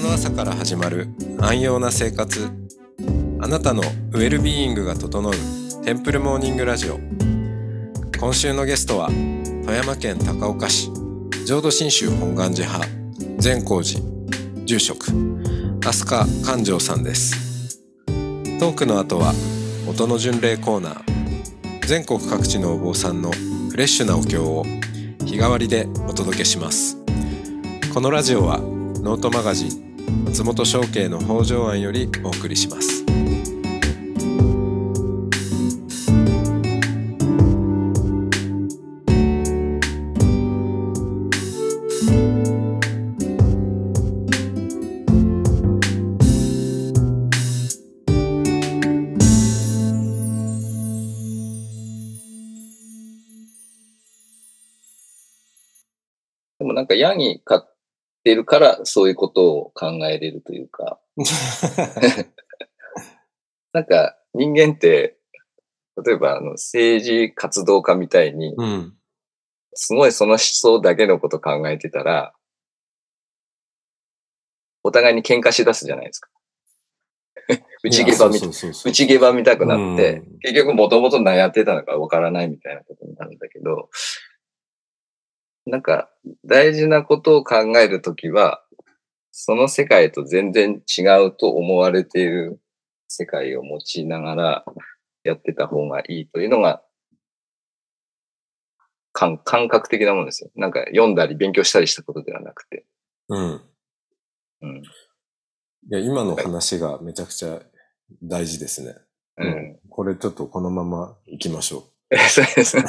の朝から始まる安養な生活。あなたのウェルビーイングが整うテンプルモーニングラジオ。今週のゲストは富山県高岡市浄土真宗本願寺派善光寺住職飛鳥寛丈さんです。トークの後は音の巡礼コーナー全国各地のお坊さんのフレッシュなお経を日替わりでお届けします。このラジオはノートマガジン松本商家の北条庵よりお送りします。でもなんかヤギ飼ってるからそういうことを考えれるというか、なんか人間って、例えばあの政治活動家みたいに、うん。すごいその思想だけのこと考えてたら、お互いに喧嘩しだすじゃないですか。内毛場みたいそうそうそうそう。内毛場見たくなって、うん。結局もともと何やってたのかわからないみたいなことになるんだけど、なんか大事なことを考えるときは、その世界と全然違うと思われている世界を持ちながらやってた方がいいというのが感感覚的なものですよ。なんか読んだり勉強したりしたことではなくて。うんうん。いや今の話がめちゃくちゃ大事ですね、う。うんこれちょっとこのまま行きましょ そうですね。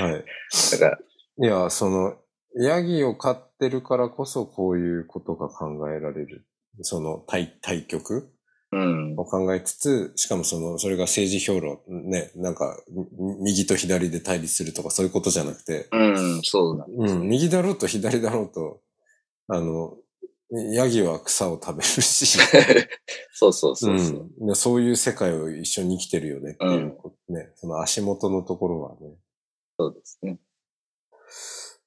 うはいだから、いや、その、ヤギを飼ってるからこそこういうことが考えられる。その対、対局うん。を考えつつ、しかもその、それが政治評論、ね、なんか、み右と左で対立するとかそういうことじゃなくて、うん、そうなんです。うん、右だろうと左だろうと、あの、ヤギは草を食べるし、そうそうそうそう。うんでそういう世界を一緒に生きてるよねっていうこと、ね、その足元のところはね、そうですね。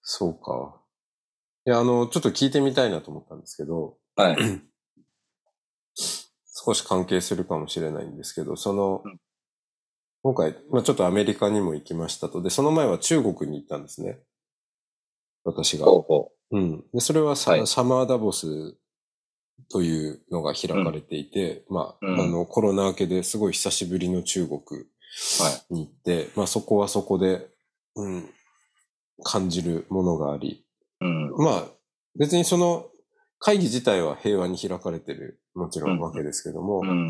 そうか。いや、あの、ちょっと聞いてみたいなと思ったんですけど、はい。少し関係するかもしれないんですけど、そのうん、今回、まあちょっとアメリカにも行きましたと。で、その前は中国に行ったんですね。私が。ほうほうん。で、それはサ,、はいサマーダボスというのが開かれていて、まあ、うんあの、コロナ明けですごい久しぶりの中国う。はい。に行って、まあそこはそこで、うん、感じるものがあり、うん。まあ、別にその会議自体は平和に開かれてる、もちろんわけですけども、うん。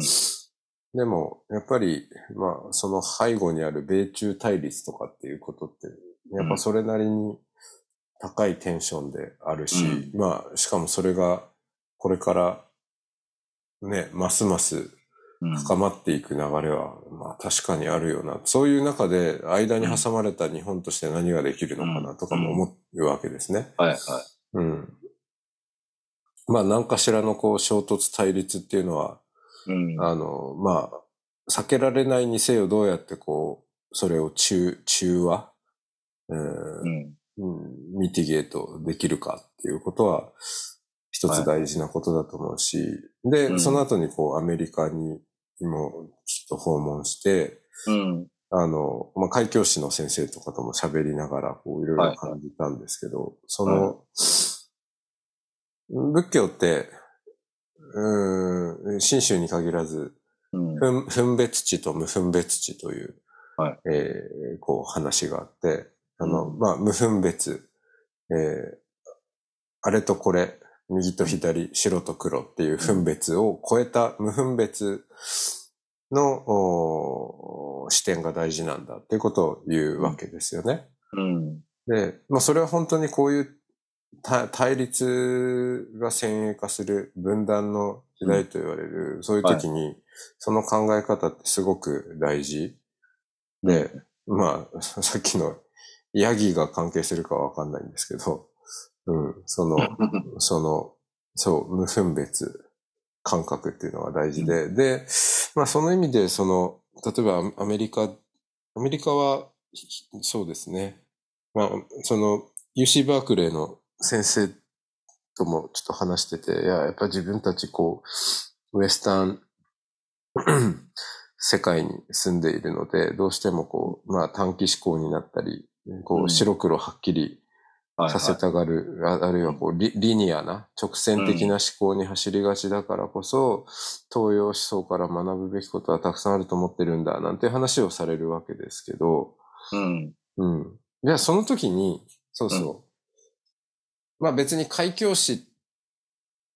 でも、やっぱり、まあ、その背後にある米中対立とかっていうことって、やっぱそれなりに高いテンションであるし、うん。まあ、しかもそれが、これから、ね、ますますうん深まっていく流れは、まあ確かにあるよな。そういう中で、間に挟まれた日本として何ができるのかなとかも思うわけですね。はいはい。うん。まあ、何かしらのこう、衝突対立っていうのは、うん。あの、まあ、避けられないにせよどうやってこう、それを中、中和、ううん。ん、うんミティゲートできるかっていうことは、一つ大事なことだと思うし、で、うんその後にこう、アメリカにもきっと訪問して、うん。あの、まあ、海教師の先生とかとも喋りながら、こう、いろいろ感じたんですけど、その、仏教って、うーん、新宗に限らず、うん。分分別地と無分別地という、はい。えーこう話があって、あの、うん。まあ、無分別、えーあれとこれ、右と左、白と黒っていう分別を超えた無分別の、視点が大事なんだっていうことを言うわけですよね。うん。で、まあそれは本当にこういう対対立が先鋭化する分断の時代と言われる、そういう時に、その考え方ってすごく大事。で、まあ、さっきのヤギが関係するかはわかんないんですけど、うん、その、その、そう、無分別感覚っていうのが大事で、で、まあその意味で、その、例えばアメリカ、アメリカは、ひそうですね。まあ、その、UC バークレーの先生ともちょっと話してて、いや、やっぱ自分たちこう、ウエスタン 世界に住んでいるので、どうしてもこう、まあ短期思考になったり、こううん白黒はっきりはいさせたがる、ああるいはこうリリニアな直線的な思考に走りがちだからこそ、東洋思想から学ぶべきことはたくさんあると思ってるんだ、なんて話をされるわけですけど、うん。うん。じゃあその時に、そうそう。まあ別に開教師、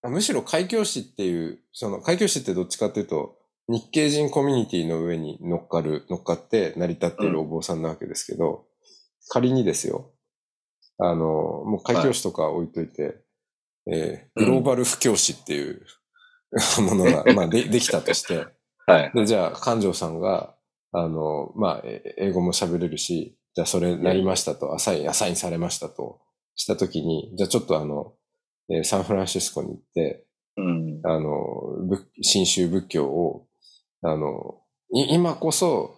あむしろ開教師っていう、その開教師ってどっちかっていうと、日系人コミュニティの上に乗っかる、乗っかって成り立っているお坊さんなわけですけど、仮にですよ、あの、もう開教師とか置いといて、えーグローバル布教師っていう ものが、まあでできたとして、はい。で、じゃあ、勘定さんが、あの、まあ、え英語も喋れるし、じゃあそれなりましたと、アサイン、アサインされましたと、したときに、じゃあちょっとあの、えーサンフランシスコに行って、うん。あの、仏新宗仏教を、あの、い今こそ、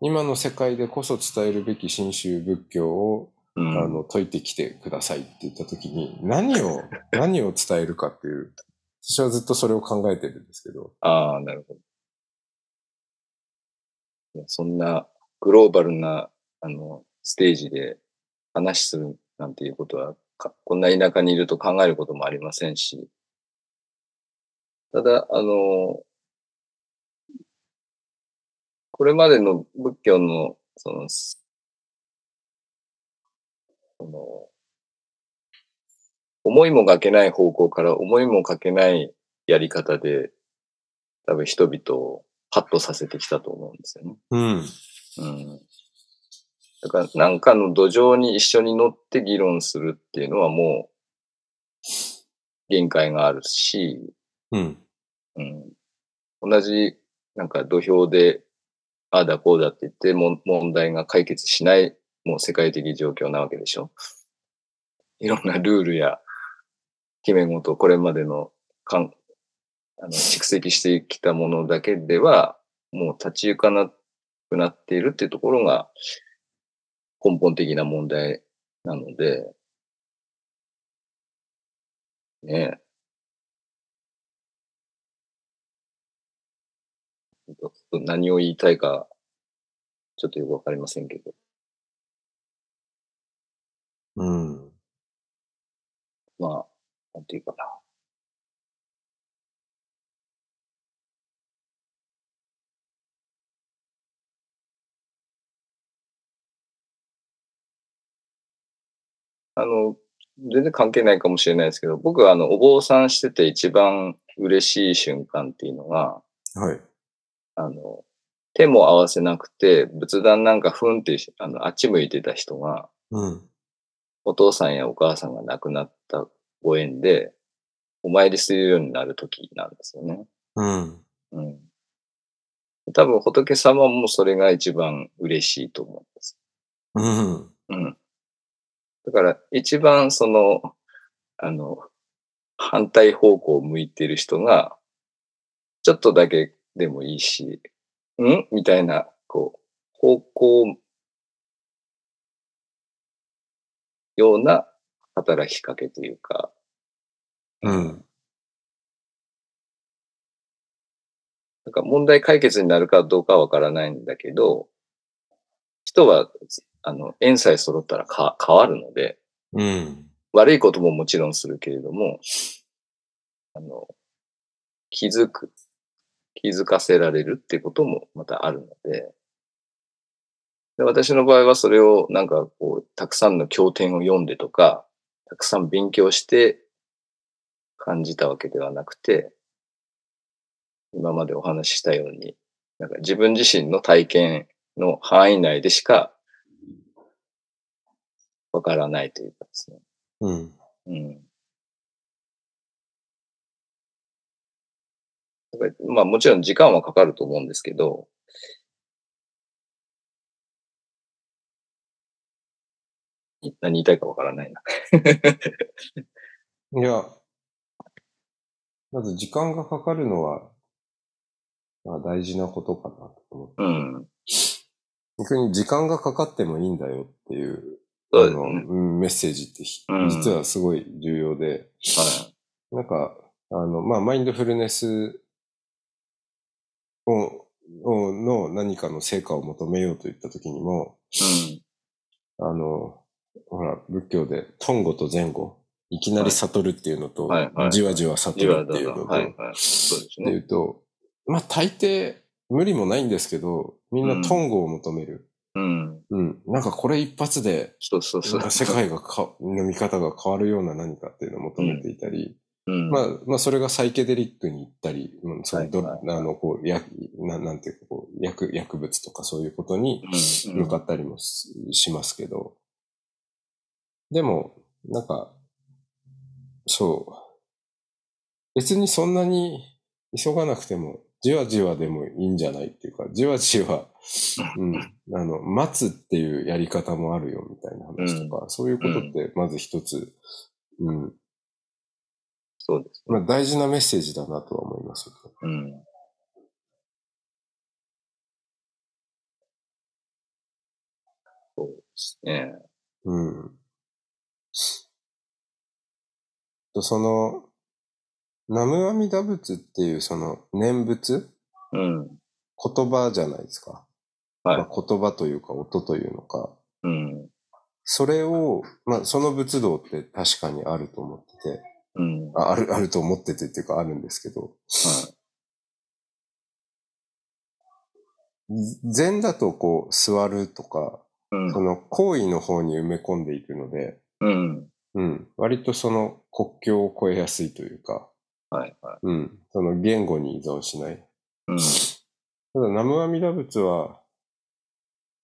今の世界でこそ伝えるべき新宗仏教を、うん。あの、解いてきてくださいって言ったときに、何を、何を伝えるかっていう、私はずっとそれを考えてるんですけど、ああ、なるほど。そんなグローバルな、あの、ステージで話するなんていうことは、かこんな田舎にいると考えることもありませんし、ただ、あの、これまでの仏教の、その、その、思いもがけない方向から思いもかけないやり方で、多分人々をハッとさせてきたと思うんですよね。うん。うん。だから、なんかの土壌に一緒に乗って議論するっていうのはもう、限界があるし、うん。うん。同じ、なんか土俵で、ああだこうだって言っても問題が解決しない、もう世界的状況なわけでしょ。いろんなルールや決め事、これまでのかんあの 蓄積してきたものだけでは、もう立ち行かなくなっているっていうところが根本的な問題なので、ねえ。何を言いたいか、ちょっとよくわかりませんけど。うん。まあ、なんていうかな。あの、全然関係ないかもしれないですけど、僕はあの、お坊さんしてて一番嬉しい瞬間っていうのが、はい。あの、手も合わせなくて、仏壇なんかふんって、あの、あっち向いてた人が、うん。お父さんやお母さんが亡くなったご縁で、お参りするようになる時なんですよね。うん。うん。多分仏様もそれが一番嬉しいと思うんです。うん。うん。だから一番その、あの、反対方向を向いてる人が、ちょっとだけでもいいし、ん？みたいな、こう、方向ような働きかけというか、うん。なんか問題解決になるかどうかはわからないんだけど、人は、あの、縁さえ揃ったらか変わるので、うん。悪いことももちろんするけれども、あの、気づく、気づかせられるってこともまたあるので、で私の場合はそれをなんかこう、たくさんの経典を読んでとか、たくさん勉強して感じたわけではなくて、今までお話ししたように、なんか自分自身の体験の範囲内でしかわからないというかですね。うん。うん。まあもちろん時間はかかると思うんですけど、何言いたいかわからないな。いや、まず時間がかかるのは、まあ大事なことかなと思って。うん。逆に時間がかかってもいいんだよっていうそうね。うんメッセージってひうん実はすごい重要で、はなんか、あの、まあ、マインドフルネスを、をの何かの成果を求めようといったときにも、い。あの、ほら、仏教で、トンゴと前後、いきなり悟るっていうのと、はいはいじわじわ悟。るっていうのと、はいはい。そうですっていね。うと、まあ大抵無理もないんですけど、みんなトンゴを求める。うん。うん。なんかこれ一発で、そうそうそう。世界がか、の見方が変わるような何かっていうのを求めていたり、うん。まあ、まあそれがサイケデリックに行ったり、うんそのど、はいはいはいあの、こう、や、ななんていうか、こう、薬、薬物とかそういうことにうん、向かったりもししますけど、でも、なんか、そう。別にそんなに急がなくても、じわじわでもいいんじゃないっていうか、じわじわ、うん、あの、待つっていうやり方もあるよみたいな話とか、そういうことってまず一つ、うん、そうです。まあ大事なメッセージだなとは思います。うん。そうですね。うん。と、その、ナムアミダ仏っていうその念仏？うん。言葉じゃないですか。はいまあ、言葉というか音というのか。うん。それを、まあ、その仏道って確かにあると思ってて、うん。あある、あると思っててっていうかあるんですけど、禅だとこう座るとか、うんその行為の方に埋め込んでいくので、うん。うん、割とその国境を越えやすいというか、はいはい。うん、その言語に依存しない。うん。ただ、南無阿弥陀仏は、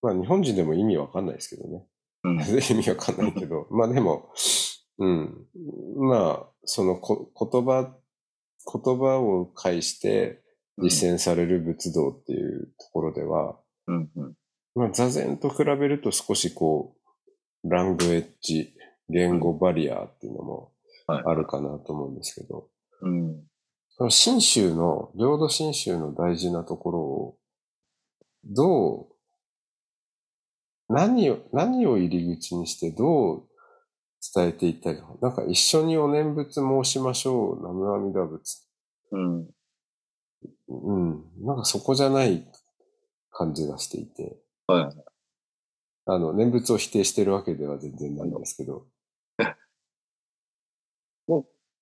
まあ日本人でも意味わかんないですけどね。うん。意味わかんないけど、まあでも、うん。まあ、そのこ言葉、言葉を介して実践される仏道っていうところでは、うん。うん。まあ座禅と比べると少しこう、ラングエッジ、言語バリアっていうのもはい。あるかなと思うんですけど、うん。その新州の、領土新州の大事なところを、どう、何を、何を入り口にしてどう伝えていったらいいのなんか一緒にお念仏申しましょう、南無阿弥陀仏。うん。うん。なんかそこじゃない感じがしていて。はい。あの、念仏を否定してるわけでは全然ないんですけど。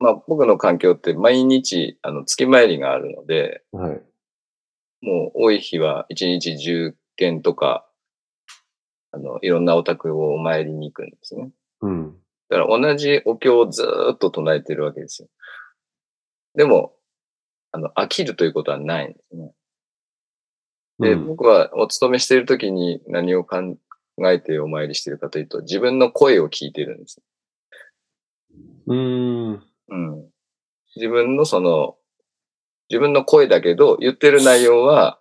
まあ僕の環境って毎日、あの、月参りがあるので、はい。もう多い日は1日10件とか、あの、いろんなお宅をお参りに行くんですね。うん。だから同じお経をずーっと唱えてるわけですよ。でも、あの、飽きるということはないんですね。で、うん僕はお勤めしている時に何を考えてお参りしているかというと、自分の声を聞いてるんです。うーん。うん。自分のその、自分の声だけど、言ってる内容は、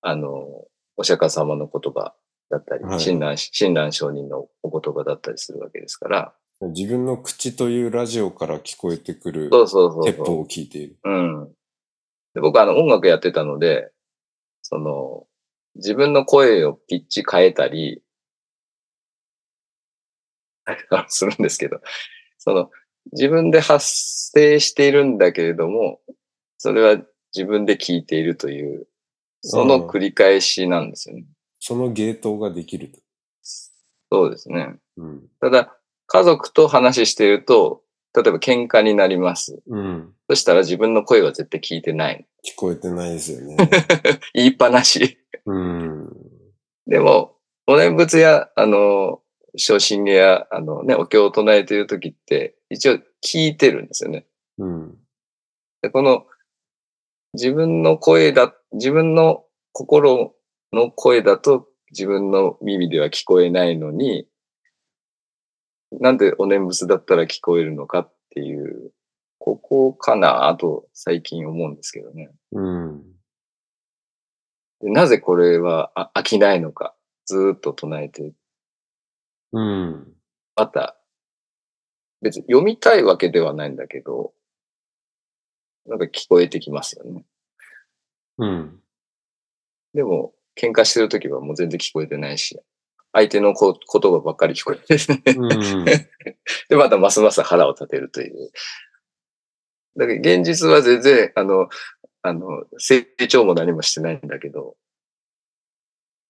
あの、お釈迦様の言葉だったり、はい親鸞、親鸞上人のお言葉だったりするわけですから、自分の口というラジオから聞こえてくるそうそうそうそう。鉄砲を聞いている。うん。で僕はあの音楽やってたので、その、自分の声をピッチ変えたり、するんですけど、その、自分で発声しているんだけれども、それは自分で聞いているという、その繰り返しなんですよね。そのゲートができると。そうですね。うん。ただ、家族と話していると、例えば喧嘩になります。うん。そしたら自分の声は絶対聞いてない。聞こえてないですよね。言いっぱなし。うん。でも、お念仏や、あの、昇進芸や、あのね、お経を唱えているときって、一応聞いてるんですよね。うん。で、この、自分の声だ、自分の心の声だと自分の耳では聞こえないのに、なんでお念仏だったら聞こえるのかっていう、ここかなと最近思うんですけどね。うん。でなぜこれはあ飽きないのか、ずーっと唱えてうん。また、別に読みたいわけではないんだけど、なんか聞こえてきますよね。うん。でも、喧嘩してるときはもう全然聞こえてないし。相手のこ言葉ばっかり聞こえてですね。うん。で、またますます腹を立てるという。だけど現実は全然、あの、あの、成長も何もしてないんだけど、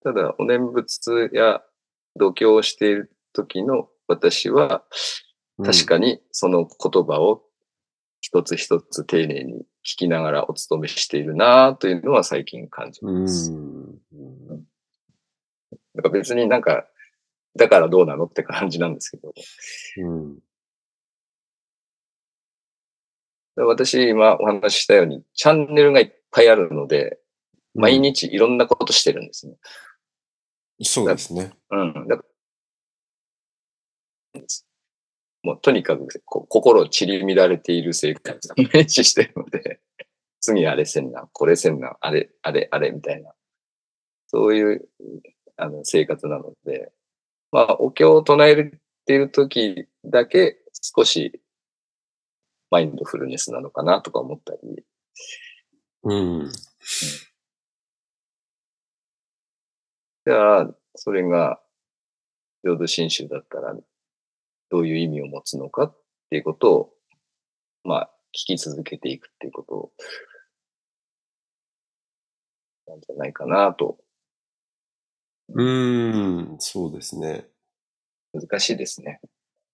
ただ、お念仏や度胸をしている時の私は、確かにその言葉を一つ一つ丁寧に聞きながらお勤めしているなというのは最近感じうます。ん。だから別になんか、だからどうなのって感じなんですけど。うん。私今お話ししたように、チャンネルがいっぱいあるので、毎日いろんなことしてるんですね。そうですね。うん。だもうとにかくこ心散り乱れている生活を 毎日してるので、次あれせんな、これせんな、あれ、あれ、あれみたいな。そういうあの生活なので、まあ、お経を唱えている時だけ少しマインドフルネスなのかなとか思ったり、うん。じゃあ、それが、浄土真宗だったら、どういう意味を持つのかっていうことを、まあ、聞き続けていくっていうことなんじゃないかなと。うん。そうですね。難しいですね。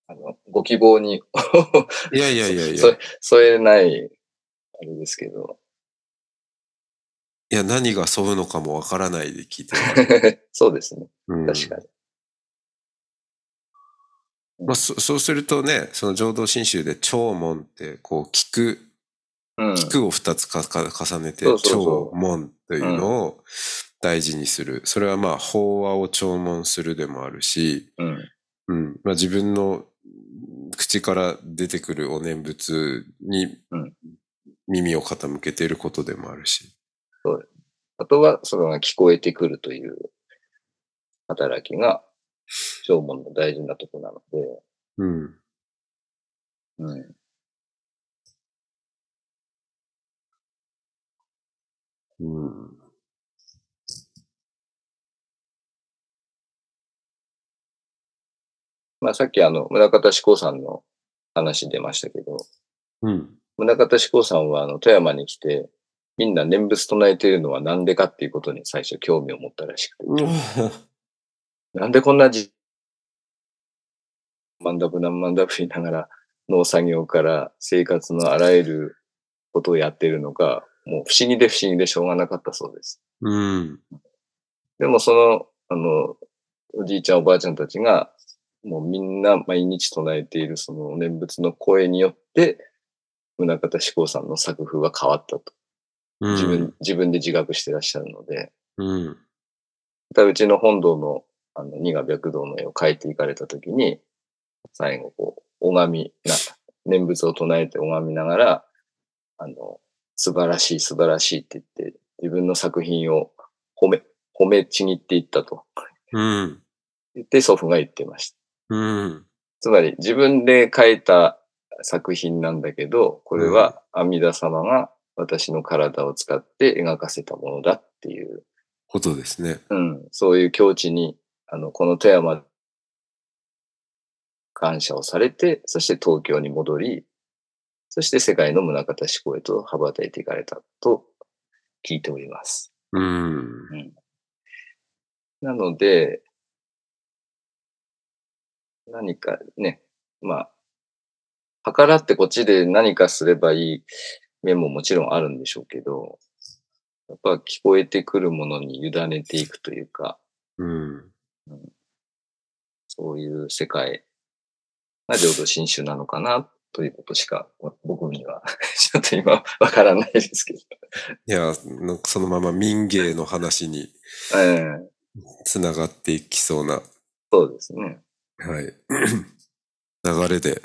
あの、ご希望に いやいやいやいや。そ添えない、あれですけど。いや、何が沿うのかもわからないで聞いてる。そうですね。うん確かに。まあ、そそうするとね、その浄土真宗で長門って、こう、聞く、うん。聞くを二つかか重ねて、そうそうそう長門というのを大事にする。それはまあ、法話を聴聞するでもあるし、うん。うん。まあ、自分の口から出てくるお念仏にうん耳を傾けていることでもあるし。あとは、それが聞こえてくるという働きが、縄文の大事なとこなので、うん。うん。うん。まあさっきあの、村方志功さんの話出ましたけど、うん。村方志功さんはあの、富山に来て、みんな念仏唱えているのはなんでかっていうことに最初興味を持ったらしくて、なんでこんなじ、マンダブナンマンダブ言いながら農作業から生活のあらゆることをやっているのか、もう不思議で不思議でしょうがなかったそうです。うん。でもその、あの、おじいちゃんおばあちゃんたちが、もうみんな毎日唱えているその念仏の声によって、宗像志功さんの作風は変わったと。うん。自分、自分で自覚してらっしゃるので、うん。またうちの本堂の、あの、二が白道の絵を描いていかれたときに、最後こう、拝みな、念仏を唱えて拝みながら、あの、素晴らしい素晴らしいって言って、自分の作品を褒め、褒めちぎっていったとうん。言って祖父が言ってました。うん。つまり自分で描いた作品なんだけど、これは阿弥陀様が私の体を使って描かせたものだっていう、ことですね。うん、そういう境地に、あの、この富山、感謝をされて、そして東京に戻り、そして世界の宗像志向へと羽ばたいていかれたと聞いております。うん。なので、何かね、まあ、計らってこっちで何かすればいい面ももちろんあるんでしょうけど、やっぱ聞こえてくるものに委ねていくというか、うん。そういう世界が浄土真宗なのかなということしか僕には ちょっと今わからないですけど。いや、そのまま民芸の話にええつながっていきそうな、そうですね。はい。流れで。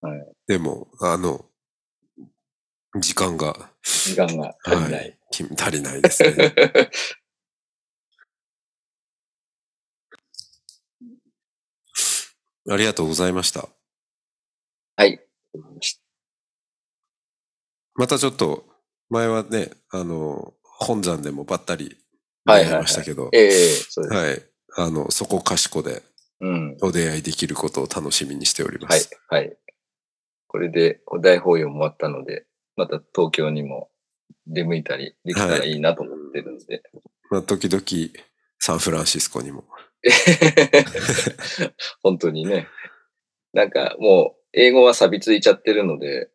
はいでも、あの、時間が時間が足りない。き足りないですね。ありがとうございました。はい。またちょっと、前はね、あの、本山でもばったり出会いはいはいはいましたけど、ええそうです。はい。あの、そこかしこでうん。お出会いできることを楽しみにしております。はい、はい。これでお大法要も終わったので、また東京にも出向いたりできたらいいなと思ってるんで。まあ、時々サンフランシスコにも。本当にね。なんかもう英語は錆びついちゃってるので、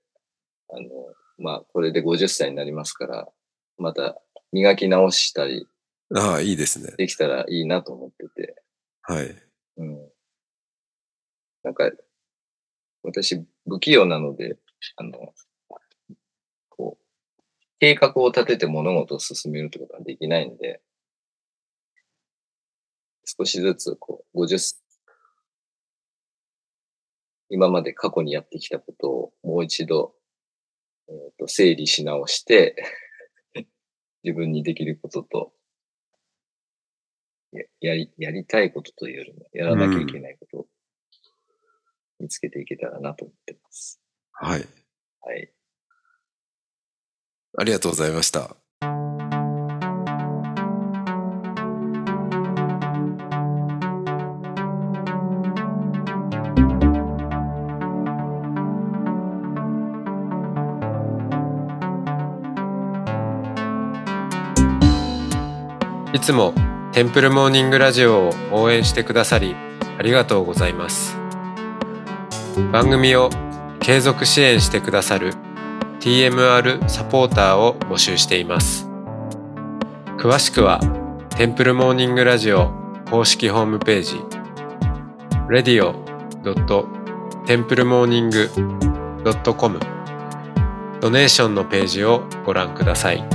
あの、まあこれで50歳になりますから、また磨き直したりああ、いいですね。できたらいいなと思ってて。はい。うん。なんか、私不器用なので、あの、計画を立てて物事を進めるってことはできないんで、少しずつ、こう、50、今まで過去にやってきたことをもう一度、えーと整理し直して、自分にできることと、ややり、やりたいことというよりも、やらなきゃいけないことを見つけていけたらなと思ってます。はい。はい。ありがとうございました。いつもテンプルモーニングラジオを応援してくださりありがとうございます。番組を継続支援してくださる TMR サポーターを募集しています。詳しくはテンプルモーニングラジオ公式ホームページ radio.templemorning.com ドネーションのページをご覧ください。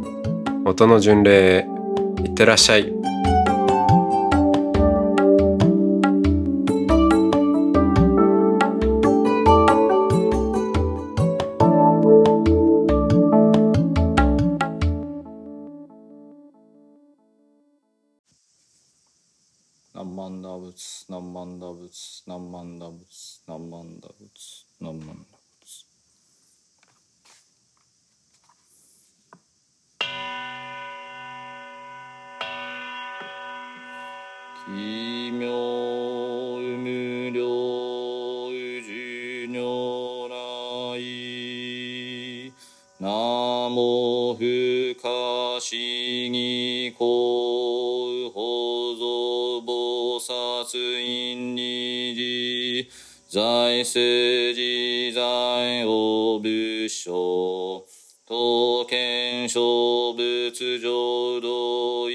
音の巡礼いってらっしゃい。何万打仏、何万打仏、何万打仏、何万打仏、何万打仏。奇妙無量宇宙如来ナモ不可思議光法蔵菩薩院に寺財政自在を仏所刀剣小仏浄土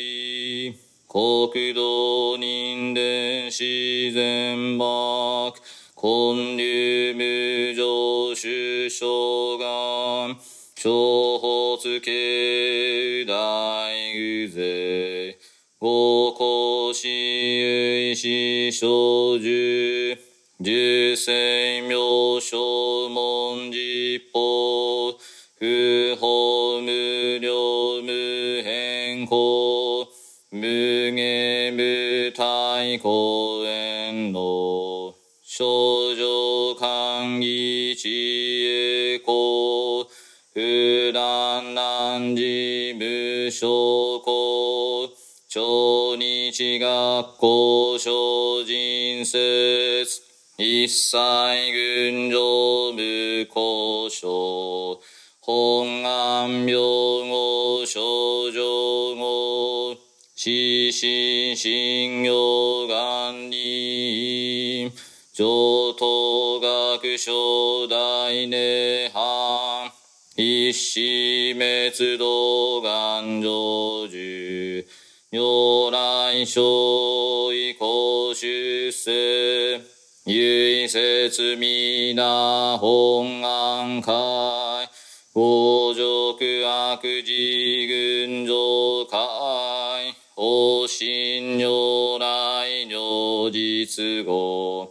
国土人伝自然幕根流無常主将願小発系大偶勢五公私有死小樹十世名称門実法公園の少女歓喜知恵公不乱難事無証拠超日学校精進説一切群上死滅動願成就如来生意公出世唯説皆本願会五辱悪事群上会方針如来如実語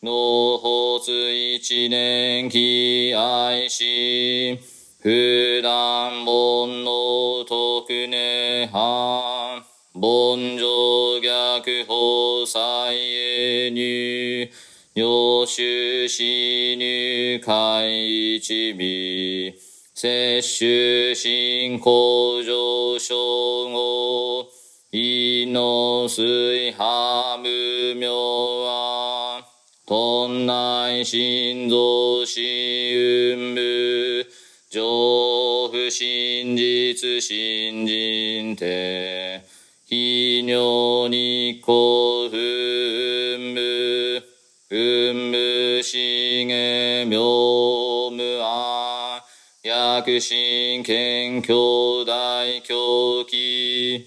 納発一年期愛し普段煩悩特根藩凡上逆法再へ入要修死入会一味摂取進行上昇後胃の水波無明は頓内心臓死運部上不真実信心て非尿日光運部運部しげ妙無愛薬神謙兄弟狂気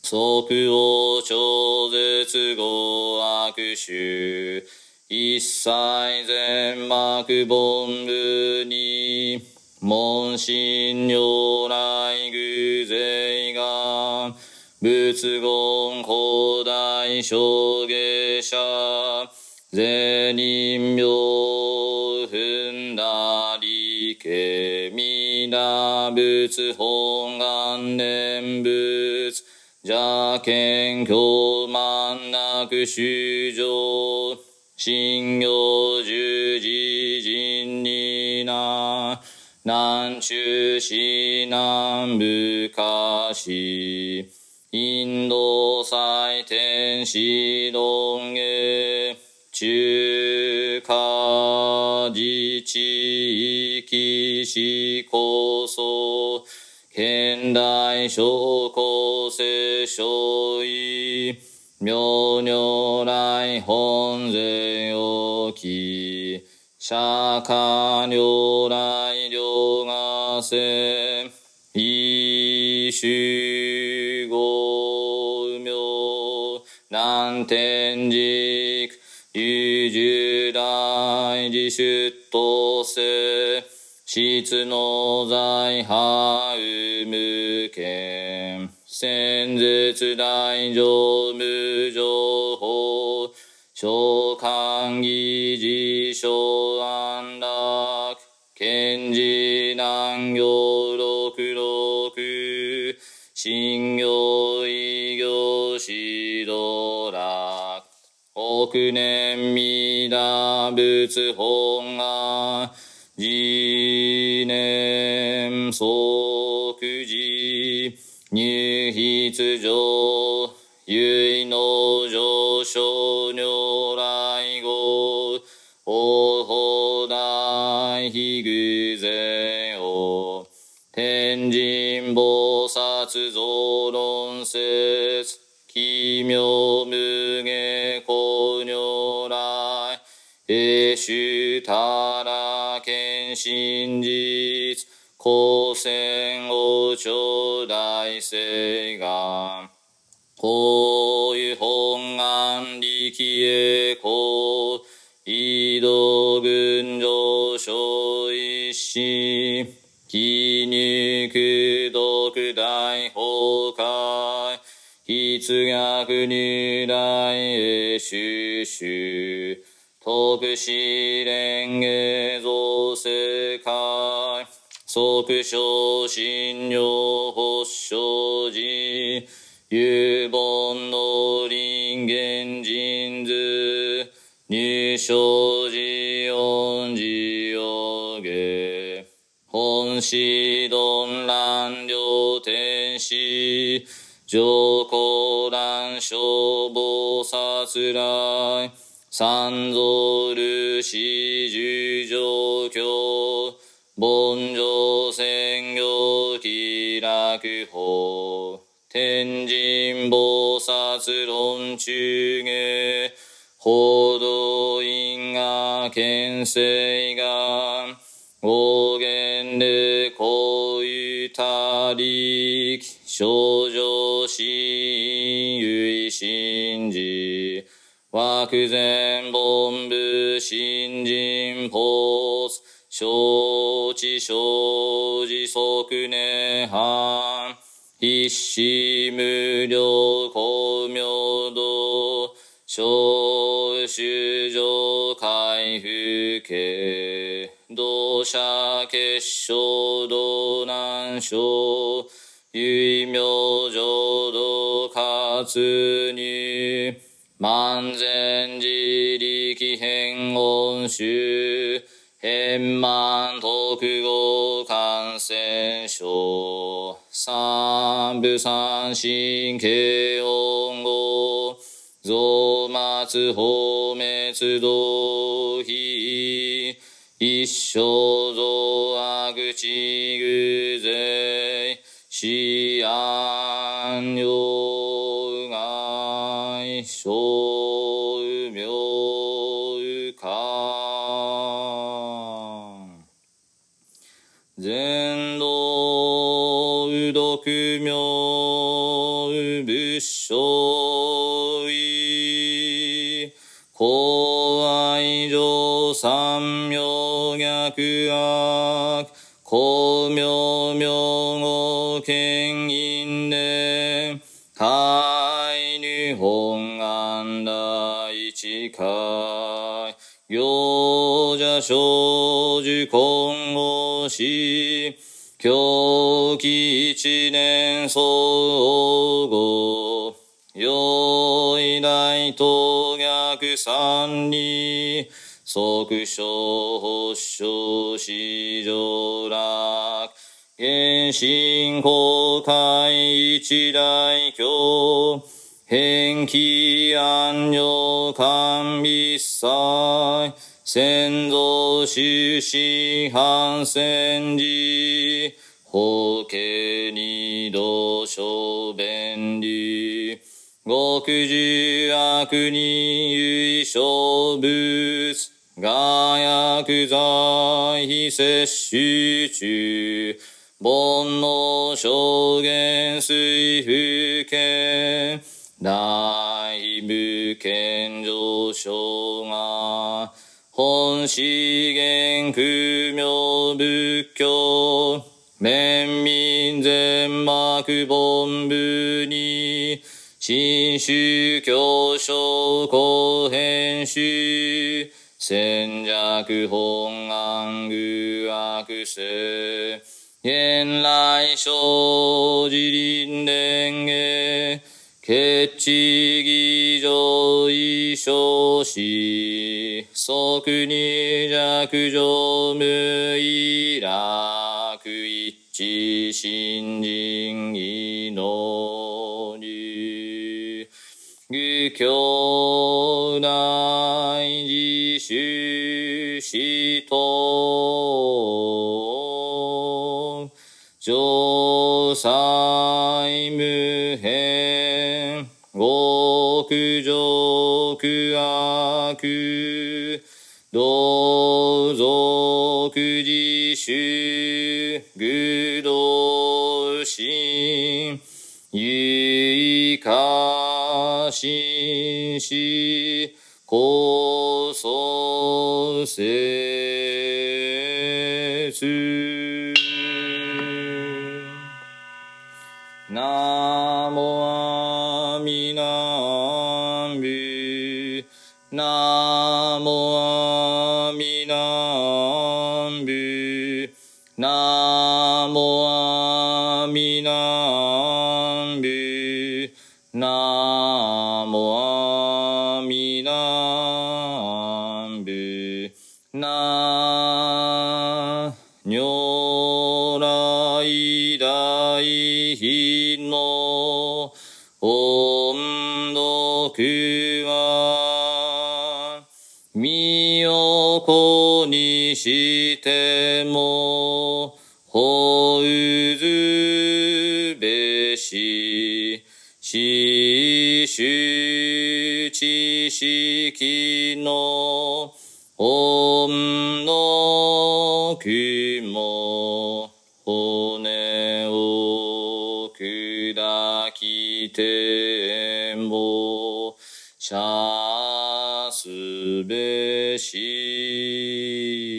即応超絶語悪臭一切全幕本部に門心如来偶税が仏言古代小下者税人病踏んだりけ皆仏本願念仏邪見教満なく修上信行十字人にな南中市南部下市インド祭天使論下中華自治域市構想現代小構成小位妙如来本税置き釈迦如来両がせ一種合名南天竺流十大自出頭せ質の財派有無権先絶大乗無情報。召喚議事小安楽賢治南行六六信行異行指導楽。億年皆仏本願。次年即時入筆上。唯の上昇如来語王法大非偶然を天神菩薩増論説奇妙無下公如来永主たら見真実光線王朝大聖願。こういう本願力へこう移動群上昇一心気肉独大崩壊筆学如来へ収集特使連下造世界即昇信用発祥寺有本の人間人図入生寺恩寺を下本師鈍乱両天使上皇乱消防殺来三蔵ルシ十条教凡上専業気楽法。天神菩薩論中下報道因果見世願大言で公ほいたり少女心ゆい信じ枠前本部新人ポース承知生じ即年半死無料公明道小衆上海風景同社結晶道南省唯名浄土活入万全自力変音集変満特語感染症三部三神経音語増末放滅動非一生増悪地偶税死安用害小病感全道うどく名仏性意公愛上三名逆悪。公明明語権因で。海日本安大地海行者少女今後し。狂一年総合用意大東逆三に即小保証市場楽原神公開一大教返記安養官密祭先祖終始反戦時法家二度小便利。極重悪に優勝物。が薬剤非摂取中。煩悩証言水風景大部健上昇が。本資源空明仏教。面民全幕本部に新宗教書公編集戦弱本願具悪性現来生自輪蓮華決地義上異少子即に弱上無意楽一致新人義の流愚教大自主死と上祭無変極上悪。同族自主心しこそせにしてもほうずべし死守知識の音の雲骨を砕きてもシャすべし。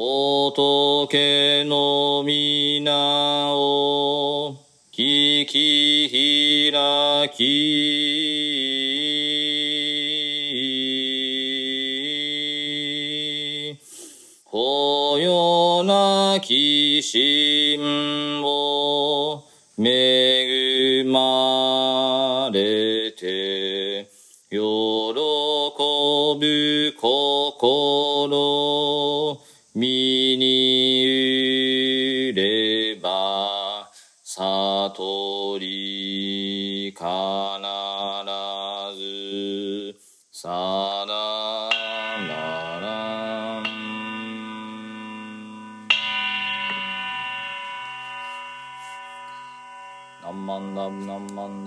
仏の皆を聞き開き。こよなき心を恵まれて喜ぶ心。ずさらならん何万ダブ何万